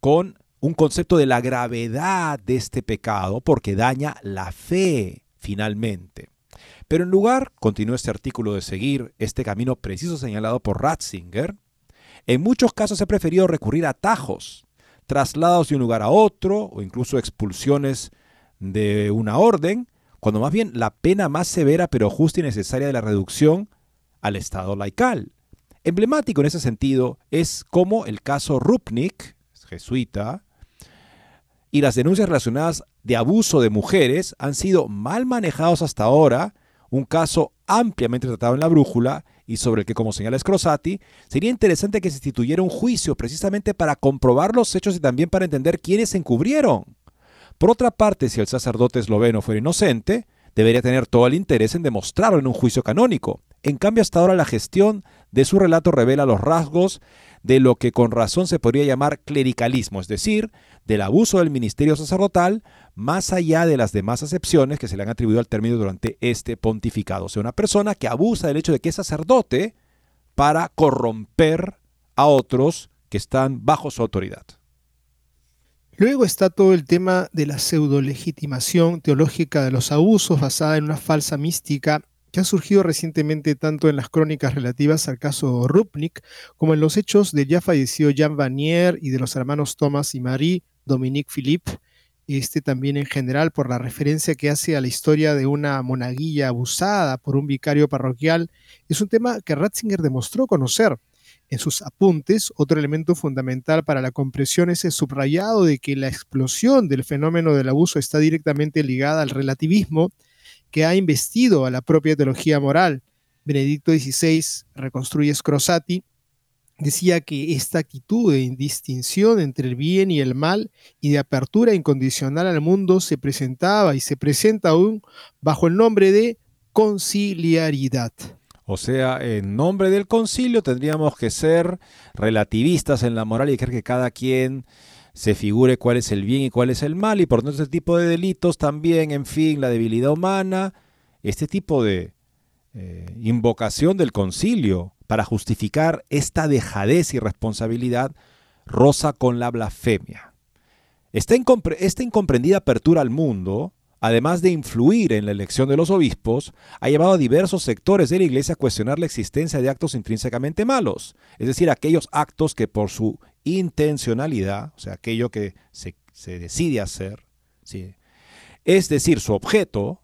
con un concepto de la gravedad de este pecado porque daña la fe finalmente. Pero en lugar, continúa este artículo, de seguir este camino preciso señalado por Ratzinger, en muchos casos ha preferido recurrir a atajos, traslados de un lugar a otro o incluso expulsiones de una orden, cuando más bien la pena más severa pero justa y necesaria de la reducción al Estado laical. Emblemático en ese sentido es como el caso Rupnik, jesuita, y las denuncias relacionadas de abuso de mujeres han sido mal manejados hasta ahora, un caso ampliamente tratado en la brújula y sobre el que, como señala Scrosati, sería interesante que se instituyera un juicio precisamente para comprobar los hechos y también para entender quiénes se encubrieron. Por otra parte, si el sacerdote esloveno fuera inocente, debería tener todo el interés en demostrarlo en un juicio canónico. En cambio, hasta ahora la gestión de su relato revela los rasgos de lo que con razón se podría llamar clericalismo, es decir, del abuso del ministerio sacerdotal, más allá de las demás acepciones que se le han atribuido al término durante este pontificado. O sea, una persona que abusa del hecho de que es sacerdote para corromper a otros que están bajo su autoridad. Luego está todo el tema de la pseudo-legitimación teológica de los abusos basada en una falsa mística que ha surgido recientemente tanto en las crónicas relativas al caso Rupnik como en los hechos del ya fallecido Jean Vanier y de los hermanos Thomas y Marie Dominique Philippe, este también en general por la referencia que hace a la historia de una monaguilla abusada por un vicario parroquial, es un tema que Ratzinger demostró conocer. En sus apuntes, otro elemento fundamental para la comprensión es el subrayado de que la explosión del fenómeno del abuso está directamente ligada al relativismo que ha investido a la propia teología moral. Benedicto XVI reconstruye Scrosati, decía que esta actitud de indistinción entre el bien y el mal y de apertura incondicional al mundo se presentaba y se presenta aún bajo el nombre de conciliaridad. O sea, en nombre del concilio tendríamos que ser relativistas en la moral y creer que cada quien se figure cuál es el bien y cuál es el mal, y por tanto este tipo de delitos también, en fin, la debilidad humana, este tipo de eh, invocación del concilio para justificar esta dejadez y responsabilidad rosa con la blasfemia. Esta incomprendida apertura al mundo, además de influir en la elección de los obispos, ha llevado a diversos sectores de la Iglesia a cuestionar la existencia de actos intrínsecamente malos, es decir, aquellos actos que por su intencionalidad, o sea, aquello que se, decide hacer, ¿sí? es decir, su objeto,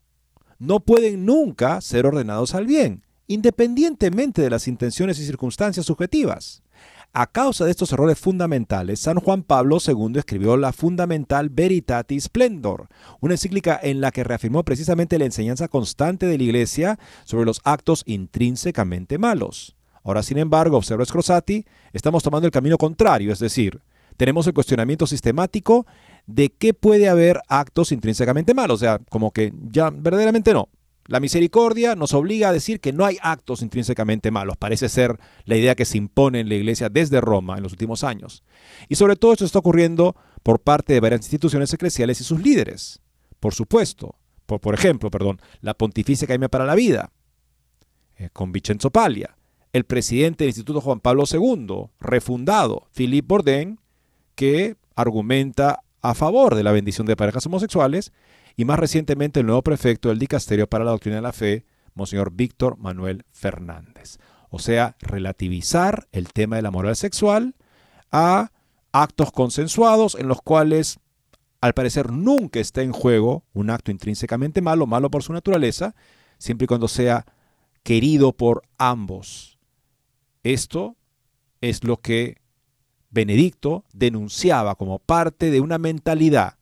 no pueden nunca ser ordenados al bien, independientemente de las intenciones y circunstancias subjetivas. A causa de estos errores fundamentales, San Juan Pablo II escribió la fundamental Veritatis Splendor, una encíclica en la que reafirmó precisamente la enseñanza constante de la Iglesia sobre los actos intrínsecamente malos. Ahora, sin embargo, observa Scrosati, estamos tomando el camino contrario, es decir, tenemos el cuestionamiento sistemático de qué puede haber actos intrínsecamente malos, o sea, como que ya verdaderamente no. La misericordia nos obliga a decir que no hay actos intrínsecamente malos. Parece ser la idea que se impone en la Iglesia desde Roma en los últimos años. Y sobre todo esto está ocurriendo por parte de varias instituciones eclesiales y sus líderes. Por supuesto, por, por ejemplo, perdón, la Pontificia Academia para la Vida, eh, con Vincenzo Paglia, el presidente del Instituto Juan Pablo II, refundado, Philippe Bourdain, que argumenta a favor de la bendición de parejas homosexuales, y más recientemente el nuevo prefecto del Dicasterio para la Doctrina de la Fe, Monseñor Víctor Manuel Fernández. O sea, relativizar el tema de la moral sexual a actos consensuados en los cuales al parecer nunca está en juego un acto intrínsecamente malo, malo por su naturaleza, siempre y cuando sea querido por ambos. Esto es lo que Benedicto denunciaba como parte de una mentalidad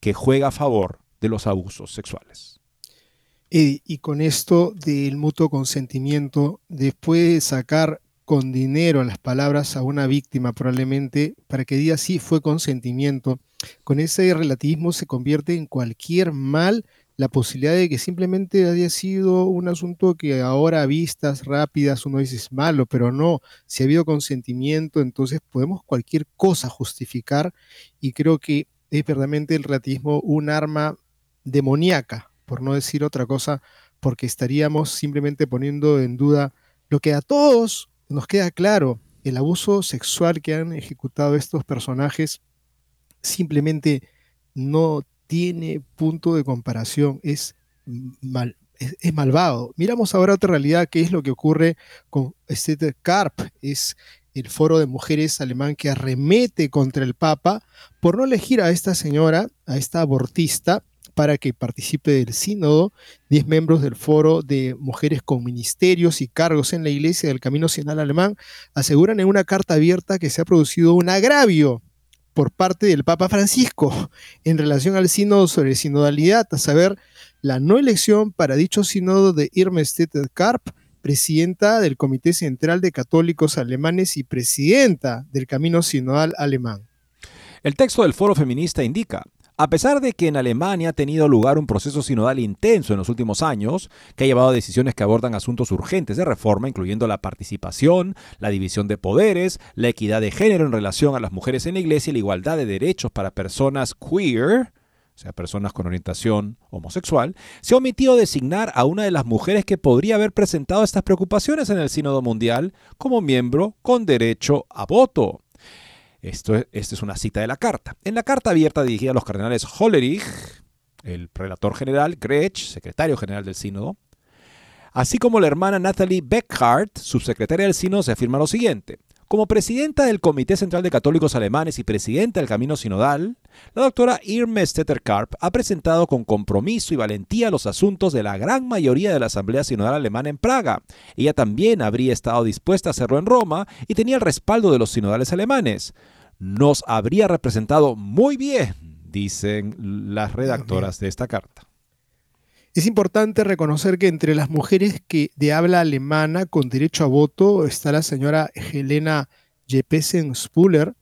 que juega a favor de los abusos sexuales. Y, con esto del mutuo consentimiento, después de sacar con dinero las palabras a una víctima probablemente para que diga sí fue consentimiento, con ese relativismo se convierte en cualquier mal la posibilidad de que simplemente haya sido un asunto que ahora a vistas rápidas uno dice es malo, pero no, si ha habido consentimiento, entonces podemos cualquier cosa justificar y creo que es verdaderamente el relativismo un arma demoníaca, por no decir otra cosa, porque estaríamos simplemente poniendo en duda lo que a todos nos queda claro, el abuso sexual que han ejecutado estos personajes simplemente no tiene punto de comparación, es, mal, es, malvado. Miramos ahora otra realidad, que es lo que ocurre con este Karp, es el foro de mujeres alemán que arremete contra el Papa por no elegir a esta señora, a esta abortista, para que participe del sínodo. Diez miembros del foro de mujeres con ministerios y cargos en la Iglesia del Camino Sinal Alemán aseguran en una carta abierta que se ha producido un agravio por parte del Papa Francisco en relación al sínodo sobre sinodalidad, a saber, la no elección para dicho sínodo de Irma Stetter Karp, presidenta del Comité Central de Católicos Alemanes y presidenta del Camino Sinodal Alemán. El texto del foro feminista indica, A pesar de que en Alemania ha tenido lugar un proceso sinodal intenso en los últimos años, que ha llevado a decisiones que abordan asuntos urgentes de reforma, incluyendo la participación, la división de poderes, la equidad de género en relación a las mujeres en la iglesia y la igualdad de derechos para personas queer, o sea, personas con orientación homosexual, se ha omitido designar a una de las mujeres que podría haber presentado estas preocupaciones en el Sínodo Mundial como miembro con derecho a voto. Esto, esta es una cita de la carta. En la carta abierta dirigida a los cardenales Hollerich, el prelator general, Gretsch, secretario general del sínodo, así como la hermana Natalie Beckhardt, subsecretaria del sínodo, se afirma lo siguiente. Como presidenta del Comité Central de Católicos Alemanes y presidenta del Camino Sinodal, la doctora Irme Stetterkarp ha presentado con compromiso y valentía los asuntos de la gran mayoría de la Asamblea Sinodal Alemana en Praga. Ella también habría estado dispuesta a hacerlo en Roma y tenía el respaldo de los sinodales alemanes nos habría representado muy bien, dicen las redactoras de esta carta. Es importante reconocer que entre las mujeres que de habla alemana con derecho a voto está la señora Helena Jeppesen-Spuller,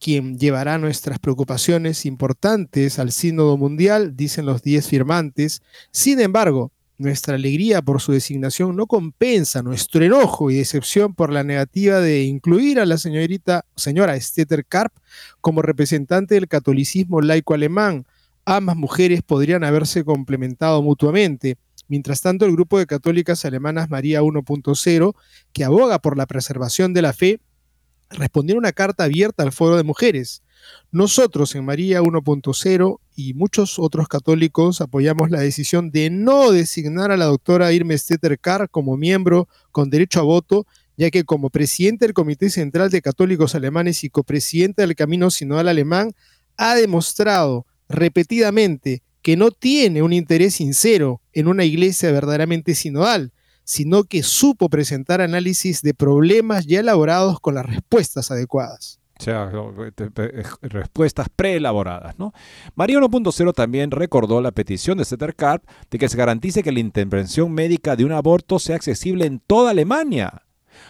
quien llevará nuestras preocupaciones importantes al Sínodo Mundial, dicen los 10 firmantes. Sin embargo, nuestra alegría por su designación no compensa nuestro enojo y decepción por la negativa de incluir a la señorita, señora Stetter Karp como representante del catolicismo laico alemán. Ambas mujeres podrían haberse complementado mutuamente. Mientras tanto, el grupo de católicas alemanas María 1.0, que aboga por la preservación de la fe, respondió una carta abierta al foro de mujeres. Nosotros en María 1.0 y muchos otros católicos apoyamos la decisión de no designar a la doctora Irme Stetter Carr como miembro con derecho a voto, ya que como presidente del Comité Central de Católicos Alemanes y copresidente del Camino Sinodal Alemán, ha demostrado repetidamente que no tiene un interés sincero en una iglesia verdaderamente sinodal, sino que supo presentar análisis de problemas ya elaborados con las respuestas adecuadas. O sea, respuestas preelaboradas. ¿no? María 1.0 también recordó la petición de Carp de que se garantice que la intervención médica de un aborto sea accesible en toda Alemania.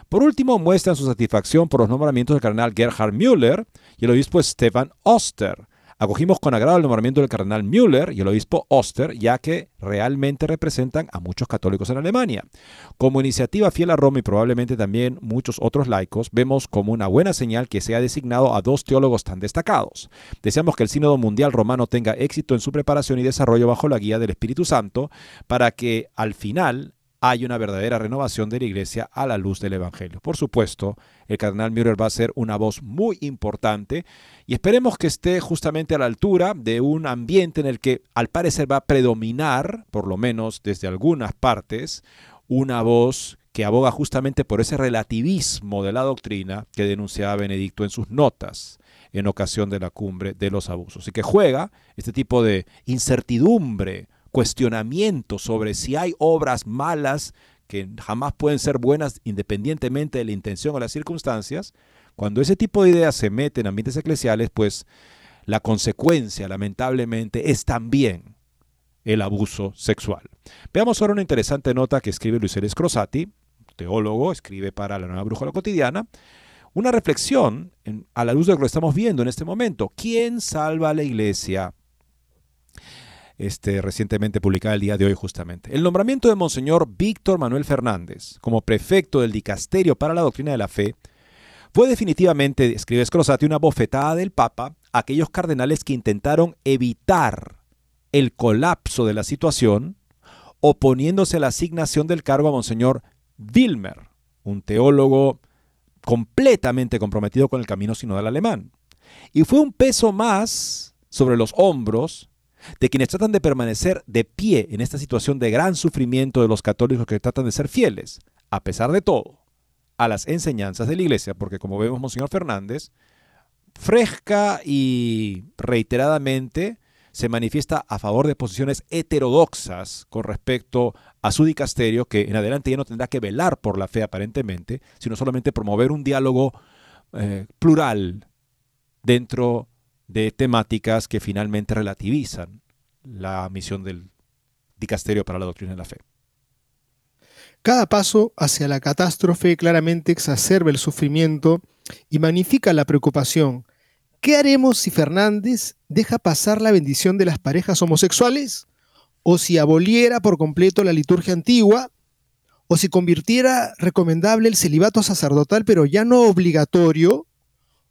Por último, muestran su satisfacción por los nombramientos del cardenal Gerhard Müller y el obispo Stefan Oster, Acogimos con agrado el nombramiento del cardenal Müller y el obispo Oster, ya que realmente representan a muchos católicos en Alemania. Como iniciativa fiel a Roma y probablemente también muchos otros laicos, vemos como una buena señal que se ha designado a dos teólogos tan destacados. Deseamos que el Sínodo Mundial Romano tenga éxito en su preparación y desarrollo bajo la guía del Espíritu Santo para que al final hay una verdadera renovación de la iglesia a la luz del Evangelio. Por supuesto, el cardenal Müller va a ser una voz muy importante y esperemos que esté justamente a la altura de un ambiente en el que al parecer va a predominar, por lo menos desde algunas partes, una voz que aboga justamente por ese relativismo de la doctrina que denunciaba Benedicto en sus notas en ocasión de la cumbre de los abusos. Y que juega este tipo de incertidumbre cuestionamiento sobre si hay obras malas que jamás pueden ser buenas independientemente de la intención o las circunstancias, cuando ese tipo de ideas se meten en ambientes eclesiales, pues la consecuencia, lamentablemente, es también el abuso sexual. Veamos ahora una interesante nota que escribe Luis Eres Crosati, teólogo, escribe para la Nueva Brújula Cotidiana, una reflexión a la luz de lo que estamos viendo en este momento. ¿Quién salva a la iglesia este, recientemente publicada el día de hoy justamente. El nombramiento de Monseñor Víctor Manuel Fernández como prefecto del Dicasterio para la Doctrina de la Fe fue definitivamente, escribe Scrosati, una bofetada del Papa a aquellos cardenales que intentaron evitar el colapso de la situación oponiéndose a la asignación del cargo a Monseñor Wilmer, un teólogo completamente comprometido con el camino sinodal alemán. Y fue un peso más sobre los hombros de quienes tratan de permanecer de pie en esta situación de gran sufrimiento de los católicos que tratan de ser fieles, a pesar de todo, a las enseñanzas de la iglesia, porque como vemos, Monseñor Fernández, fresca y reiteradamente se manifiesta a favor de posiciones heterodoxas con respecto a su dicasterio, que en adelante ya no tendrá que velar por la fe aparentemente, sino solamente promover un diálogo eh, plural dentro de temáticas que finalmente relativizan la misión del dicasterio para la doctrina de la fe. Cada paso hacia la catástrofe claramente exacerba el sufrimiento y magnifica la preocupación ¿Qué haremos si Fernández deja pasar la bendición de las parejas homosexuales? ¿O si aboliera por completo la liturgia antigua? ¿O si convirtiera recomendable el celibato sacerdotal pero ya no obligatorio?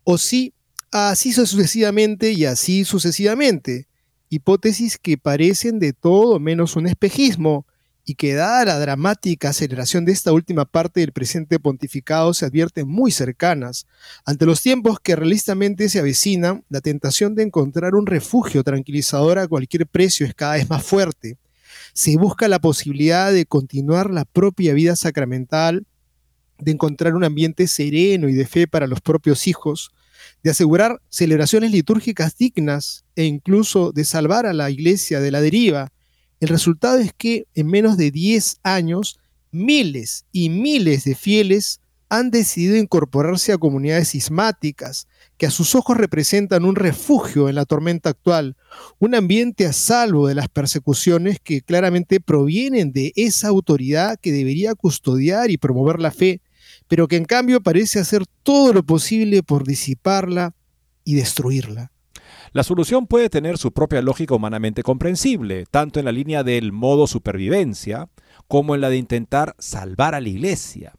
¿O si así sucesivamente y así sucesivamente? Hipótesis que parecen de todo menos un espejismo y que dada la dramática aceleración de esta última parte del presente pontificado se advierten muy cercanas. Ante los tiempos que realistamente se avecinan, la tentación de encontrar un refugio tranquilizador a cualquier precio es cada vez más fuerte. Se busca la posibilidad de continuar la propia vida sacramental, de encontrar un ambiente sereno y de fe para los propios hijos, de asegurar celebraciones litúrgicas dignas e incluso de salvar a la iglesia de la deriva, el resultado es que en menos de 10 años, miles y miles de fieles han decidido incorporarse a comunidades sismáticas, que a sus ojos representan un refugio en la tormenta actual, un ambiente a salvo de las persecuciones que claramente provienen de esa autoridad que debería custodiar y promover la fe, pero que en cambio parece hacer todo lo posible por disiparla y destruirla. La solución puede tener su propia lógica humanamente comprensible, tanto en la línea del modo supervivencia como en la de intentar salvar a la iglesia.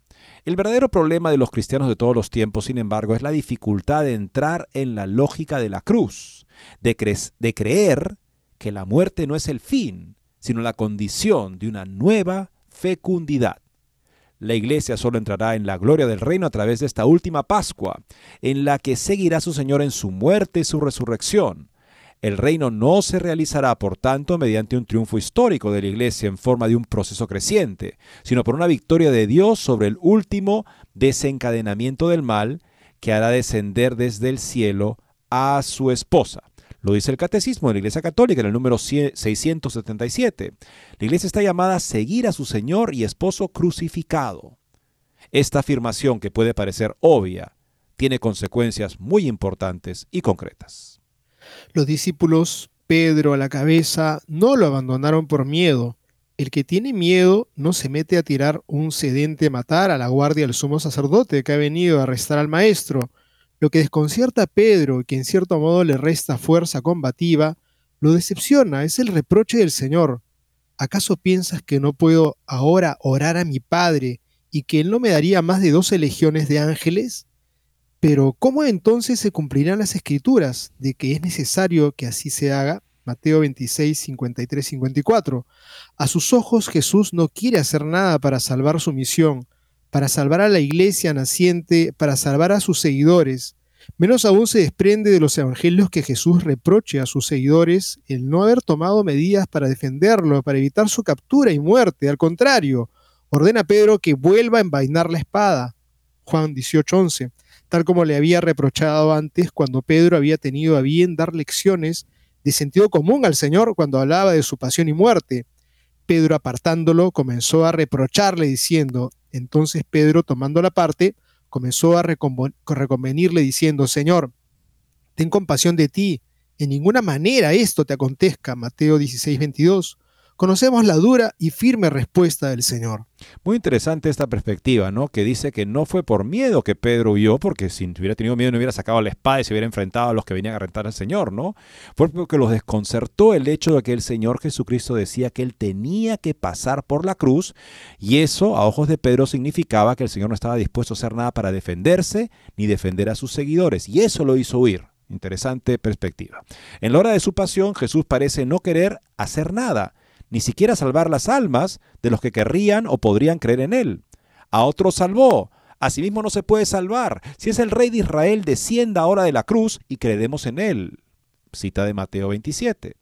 El verdadero problema de los cristianos de todos los tiempos, sin embargo, es la dificultad de entrar en la lógica de la cruz, de, de creer que la muerte no es el fin, sino la condición de una nueva fecundidad. La iglesia solo entrará en la gloria del reino a través de esta última Pascua, en la que seguirá su Señor en su muerte y su resurrección. El reino no se realizará, por tanto, mediante un triunfo histórico de la Iglesia en forma de un proceso creciente, sino por una victoria de Dios sobre el último desencadenamiento del mal que hará descender desde el cielo a su esposa. Lo dice el Catecismo de la Iglesia Católica en el número 677. La Iglesia está llamada a seguir a su Señor y esposo crucificado. Esta afirmación, que puede parecer obvia, tiene consecuencias muy importantes y concretas. Los discípulos, Pedro a la cabeza, no lo abandonaron por miedo. El que tiene miedo no se mete a tirar un sedente a matar a la guardia del sumo sacerdote que ha venido a arrestar al maestro. Lo que desconcierta a Pedro que en cierto modo le resta fuerza combativa, lo decepciona, es el reproche del Señor. ¿Acaso piensas que no puedo ahora orar a mi Padre y que Él no me daría más de doce legiones de ángeles? Pero ¿cómo entonces se cumplirán las escrituras de que es necesario que así se haga? Mateo 26, 53, 54. A sus ojos Jesús no quiere hacer nada para salvar su misión, para salvar a la iglesia naciente, para salvar a sus seguidores. Menos aún se desprende de los evangelios que Jesús reproche a sus seguidores el no haber tomado medidas para defenderlo, para evitar su captura y muerte. Al contrario, ordena a Pedro que vuelva a envainar la espada. Juan 18:11, tal como le había reprochado antes cuando Pedro había tenido a bien dar lecciones de sentido común al Señor cuando hablaba de su pasión y muerte. Pedro apartándolo comenzó a reprocharle diciendo, entonces Pedro, tomando la parte, comenzó a reconvenirle diciendo, Señor, ten compasión de ti, en ninguna manera esto te acontezca. Mateo 16, 22 conocemos la dura y firme respuesta del Señor. Muy interesante esta perspectiva, ¿no? Que dice que no fue por miedo que Pedro huyó, porque si hubiera tenido miedo no hubiera sacado la espada y se hubiera enfrentado a los que venían a rentar al Señor, ¿no? Fue porque los desconcertó el hecho de que el Señor Jesucristo decía que él tenía que pasar por la cruz, y eso a ojos de Pedro significaba que el Señor no estaba dispuesto a hacer nada para defenderse ni defender a sus seguidores, y eso lo hizo huir. Interesante perspectiva. En la hora de su pasión, Jesús parece no querer hacer nada ni siquiera salvar las almas de los que querrían o podrían creer en él. A otros salvó, asimismo no se puede salvar. Si es el rey de Israel, descienda ahora de la cruz y creeremos en él. Cita de Mateo 27.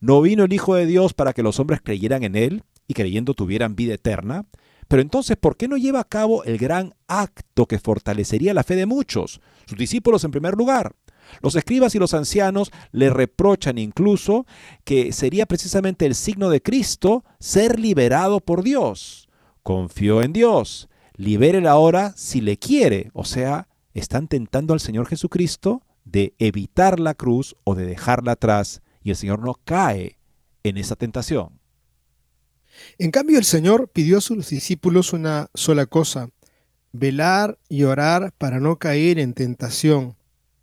¿No vino el Hijo de Dios para que los hombres creyeran en él y creyendo tuvieran vida eterna? Pero entonces, ¿por qué no lleva a cabo el gran acto que fortalecería la fe de muchos, sus discípulos en primer lugar? Los escribas y los ancianos le reprochan incluso que sería precisamente el signo de Cristo ser liberado por Dios. Confió en Dios, libérela ahora si le quiere. O sea, están tentando al Señor Jesucristo de evitar la cruz o de dejarla atrás y el Señor no cae en esa tentación. En cambio, el Señor pidió a sus discípulos una sola cosa, velar y orar para no caer en tentación.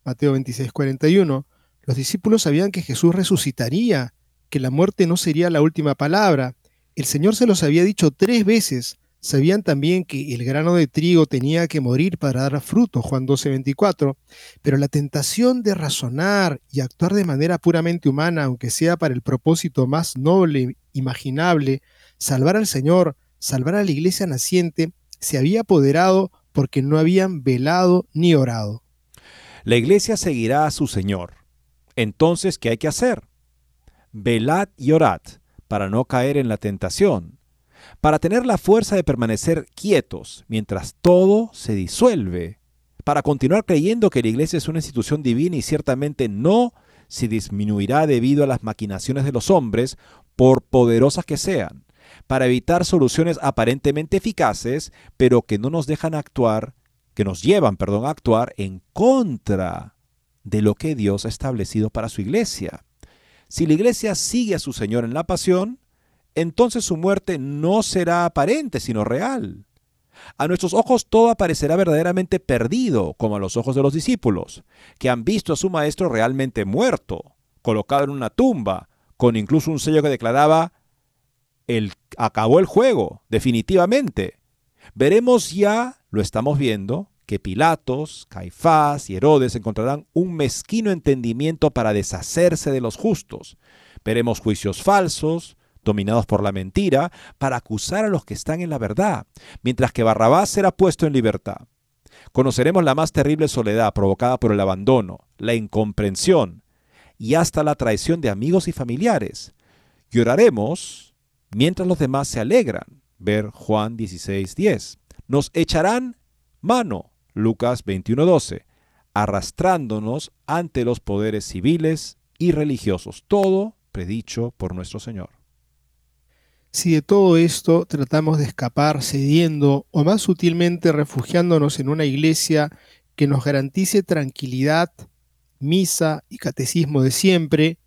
Mateo 26, 41. Los discípulos sabían que Jesús resucitaría, que la muerte no sería la última palabra. El Señor se los había dicho tres veces. Sabían también que el grano de trigo tenía que morir para dar fruto, Juan 12, 24. Pero la tentación de razonar y actuar de manera puramente humana, aunque sea para el propósito más noble imaginable, salvar al Señor, salvar a la iglesia naciente, se había apoderado porque no habían velado ni orado. La iglesia seguirá a su Señor. Entonces, ¿qué hay que hacer? Velad y orad para no caer en la tentación, para tener la fuerza de permanecer quietos mientras todo se disuelve, para continuar creyendo que la iglesia es una institución divina y ciertamente no se disminuirá debido a las maquinaciones de los hombres, por poderosas que sean, para evitar soluciones aparentemente eficaces, pero que no nos dejan actuar, que nos llevan, perdón, a actuar en contra de lo que Dios ha establecido para su iglesia. Si la iglesia sigue a su Señor en la pasión, entonces su muerte no será aparente, sino real. A nuestros ojos todo aparecerá verdaderamente perdido, como a los ojos de los discípulos, que han visto a su maestro realmente muerto, colocado en una tumba, con incluso un sello que declaraba el acabó el juego, definitivamente. Veremos ya, lo estamos viendo, que Pilatos, Caifás y Herodes encontrarán un mezquino entendimiento para deshacerse de los justos. Veremos juicios falsos, dominados por la mentira, para acusar a los que están en la verdad, mientras que Barrabás será puesto en libertad. Conoceremos la más terrible soledad provocada por el abandono, la incomprensión y hasta la traición de amigos y familiares. Lloraremos mientras los demás se alegran. Ver Juan 16:10. Nos echarán mano Lucas 21:12, arrastrándonos ante los poderes civiles y religiosos, todo predicho por nuestro Señor. Si de todo esto tratamos de escapar cediendo o más sutilmente refugiándonos en una iglesia que nos garantice tranquilidad, misa y catecismo de siempre,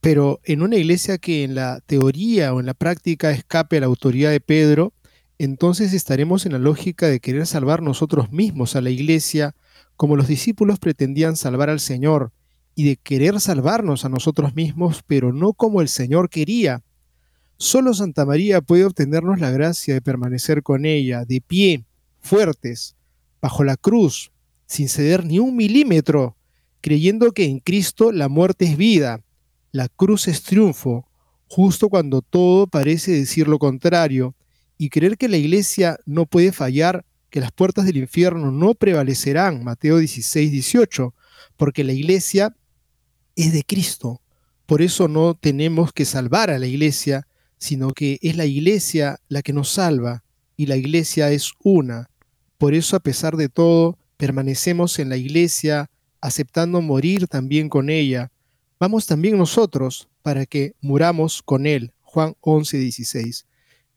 pero en una iglesia que en la teoría o en la práctica escape a la autoridad de Pedro, entonces estaremos en la lógica de querer salvar nosotros mismos a la iglesia, como los discípulos pretendían salvar al Señor, y de querer salvarnos a nosotros mismos, pero no como el Señor quería. Solo Santa María puede obtenernos la gracia de permanecer con ella, de pie, fuertes, bajo la cruz, sin ceder ni un milímetro, creyendo que en Cristo la muerte es vida, la cruz es triunfo, justo cuando todo parece decir lo contrario, y creer que la iglesia no puede fallar, que las puertas del infierno no prevalecerán, Mateo 16, 18, porque la iglesia es de Cristo. Por eso no tenemos que salvar a la iglesia, sino que es la iglesia la que nos salva, y la iglesia es una. Por eso, a pesar de todo, permanecemos en la iglesia, aceptando morir también con ella. Vamos también nosotros para que muramos con él. Juan 11, 16.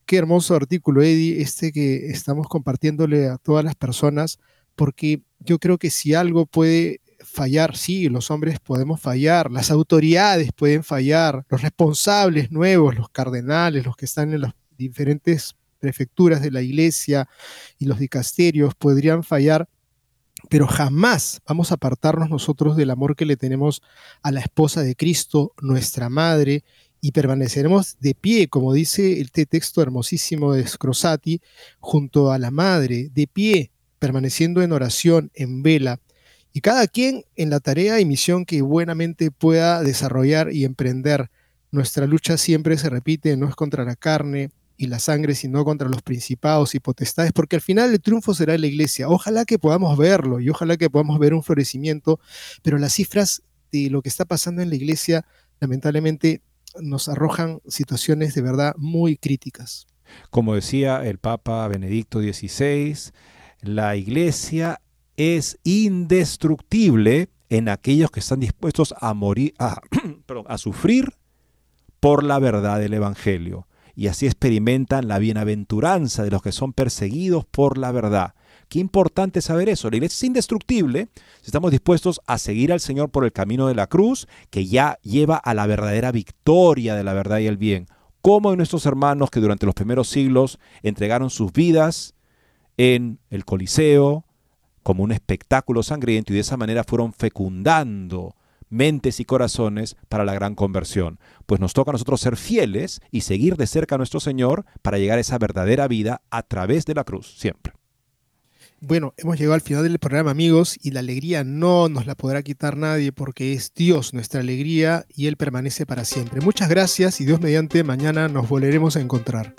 Qué hermoso artículo, Eddie, este que estamos compartiéndole a todas las personas, porque yo creo que si algo puede fallar, sí, los hombres podemos fallar, las autoridades pueden fallar, los responsables nuevos, los cardenales, los que están en las diferentes prefecturas de la iglesia y los dicasterios podrían fallar, pero jamás vamos a apartarnos nosotros del amor que le tenemos a la esposa de Cristo, nuestra madre, y permaneceremos de pie, como dice este texto hermosísimo de Scrosati, junto a la Madre, de pie, permaneciendo en oración, en vela, y cada quien en la tarea y misión que buenamente pueda desarrollar y emprender. Nuestra lucha siempre se repite, no es contra la carne y la sangre, sino contra los principados y potestades, porque al final el triunfo será la iglesia. Ojalá que podamos verlo y ojalá que podamos ver un florecimiento, pero las cifras de lo que está pasando en la iglesia lamentablemente nos arrojan situaciones de verdad muy críticas. Como decía el Papa Benedicto XVI, la iglesia es indestructible en aquellos que están dispuestos a morir, a, sufrir por la verdad del Evangelio. Y así experimentan la bienaventuranza de los que son perseguidos por la verdad. Qué importante saber eso. La iglesia es indestructible si estamos dispuestos a seguir al Señor por el camino de la cruz, que ya lleva a la verdadera victoria de la verdad y el bien. Como de nuestros hermanos que durante los primeros siglos entregaron sus vidas en el Coliseo, como un espectáculo sangriento y de esa manera fueron fecundando mentes y corazones para la gran conversión. Pues nos toca a nosotros ser fieles y seguir de cerca a nuestro Señor para llegar a esa verdadera vida a través de la cruz, siempre. Bueno, hemos llegado al final del programa, amigos, y la alegría no nos la podrá quitar nadie porque es Dios nuestra alegría y Él permanece para siempre. Muchas gracias y Dios mediante mañana nos volveremos a encontrar.